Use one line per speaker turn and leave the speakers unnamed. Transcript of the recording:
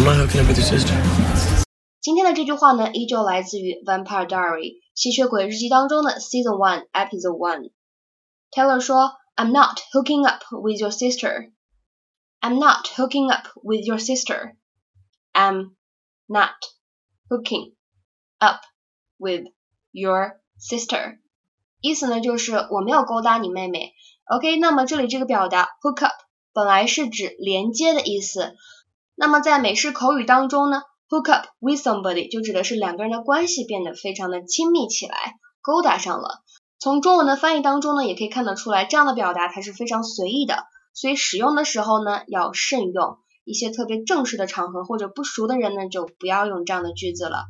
I'm not hooking up with your sister.
今天的这句话呢，依旧来自于《Vampire Diary》吸血鬼日记当中的 Season One Episode One。Tyler 说：“I'm not hooking up with your sister. I'm not hooking up with your sister. I'm not hooking up with your sister。”意思呢，就是我没有勾搭你妹妹。OK，那么这里这个表达 “hook up” 本来是指连接的意思。那么在美式口语当中呢？Hook up with somebody 就指的是两个人的关系变得非常的亲密起来，勾搭上了。从中文的翻译当中呢，也可以看得出来，这样的表达它是非常随意的，所以使用的时候呢要慎用。一些特别正式的场合或者不熟的人呢，就不要用这样的句子了。